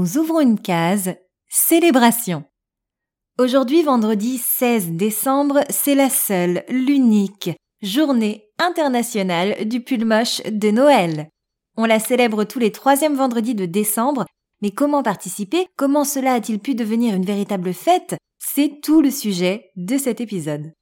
Nous ouvrons une case célébration. Aujourd'hui, vendredi 16 décembre, c'est la seule, l'unique journée internationale du pull moche de Noël. On la célèbre tous les troisièmes vendredis de décembre, mais comment participer? Comment cela a-t-il pu devenir une véritable fête? C'est tout le sujet de cet épisode.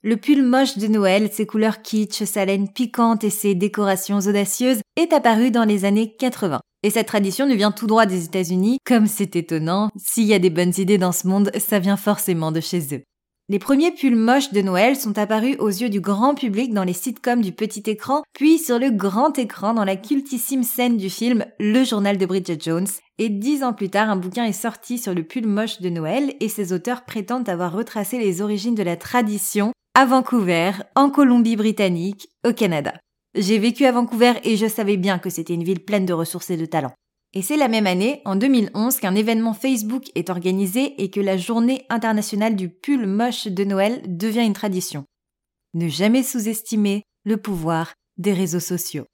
Le pull moche de Noël, ses couleurs kitsch, sa laine piquante et ses décorations audacieuses est apparu dans les années 80. Et cette tradition nous vient tout droit des États-Unis, comme c'est étonnant, s'il y a des bonnes idées dans ce monde, ça vient forcément de chez eux. Les premiers pulls moches de Noël sont apparus aux yeux du grand public dans les sitcoms du petit écran, puis sur le grand écran dans la cultissime scène du film Le journal de Bridget Jones. Et dix ans plus tard, un bouquin est sorti sur le pull moche de Noël et ses auteurs prétendent avoir retracé les origines de la tradition à Vancouver, en Colombie-Britannique, au Canada. J'ai vécu à Vancouver et je savais bien que c'était une ville pleine de ressources et de talents. Et c'est la même année, en 2011, qu'un événement Facebook est organisé et que la journée internationale du pull moche de Noël devient une tradition. Ne jamais sous-estimer le pouvoir des réseaux sociaux.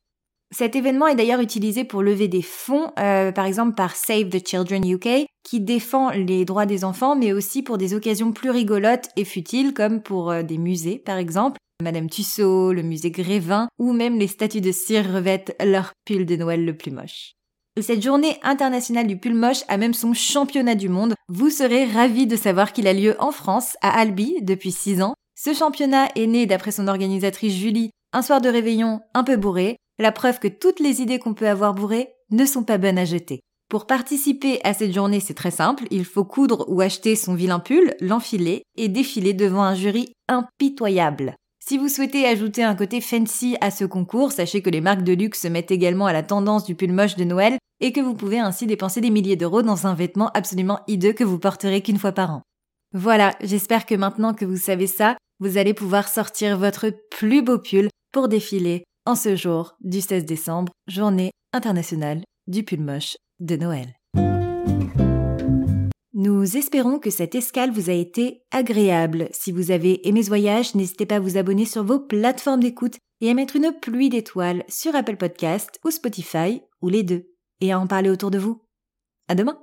Cet événement est d'ailleurs utilisé pour lever des fonds, euh, par exemple par Save the Children UK, qui défend les droits des enfants, mais aussi pour des occasions plus rigolotes et futiles, comme pour euh, des musées, par exemple. Madame Tussaud, le musée Grévin, ou même les statues de cire revêtent leur pull de Noël le plus moche. Et cette journée internationale du pull moche a même son championnat du monde. Vous serez ravis de savoir qu'il a lieu en France, à Albi, depuis 6 ans. Ce championnat est né, d'après son organisatrice Julie, un soir de réveillon un peu bourré, la preuve que toutes les idées qu'on peut avoir bourrées ne sont pas bonnes à jeter. Pour participer à cette journée, c'est très simple, il faut coudre ou acheter son vilain pull, l'enfiler et défiler devant un jury impitoyable. Si vous souhaitez ajouter un côté fancy à ce concours, sachez que les marques de luxe se mettent également à la tendance du pull moche de Noël et que vous pouvez ainsi dépenser des milliers d'euros dans un vêtement absolument hideux que vous porterez qu'une fois par an. Voilà, j'espère que maintenant que vous savez ça, vous allez pouvoir sortir votre plus beau pull pour défiler en ce jour du 16 décembre, journée internationale du pull moche de Noël. Nous espérons que cette escale vous a été agréable. Si vous avez aimé ce voyage, n'hésitez pas à vous abonner sur vos plateformes d'écoute et à mettre une pluie d'étoiles sur Apple Podcast ou Spotify ou les deux et à en parler autour de vous. À demain!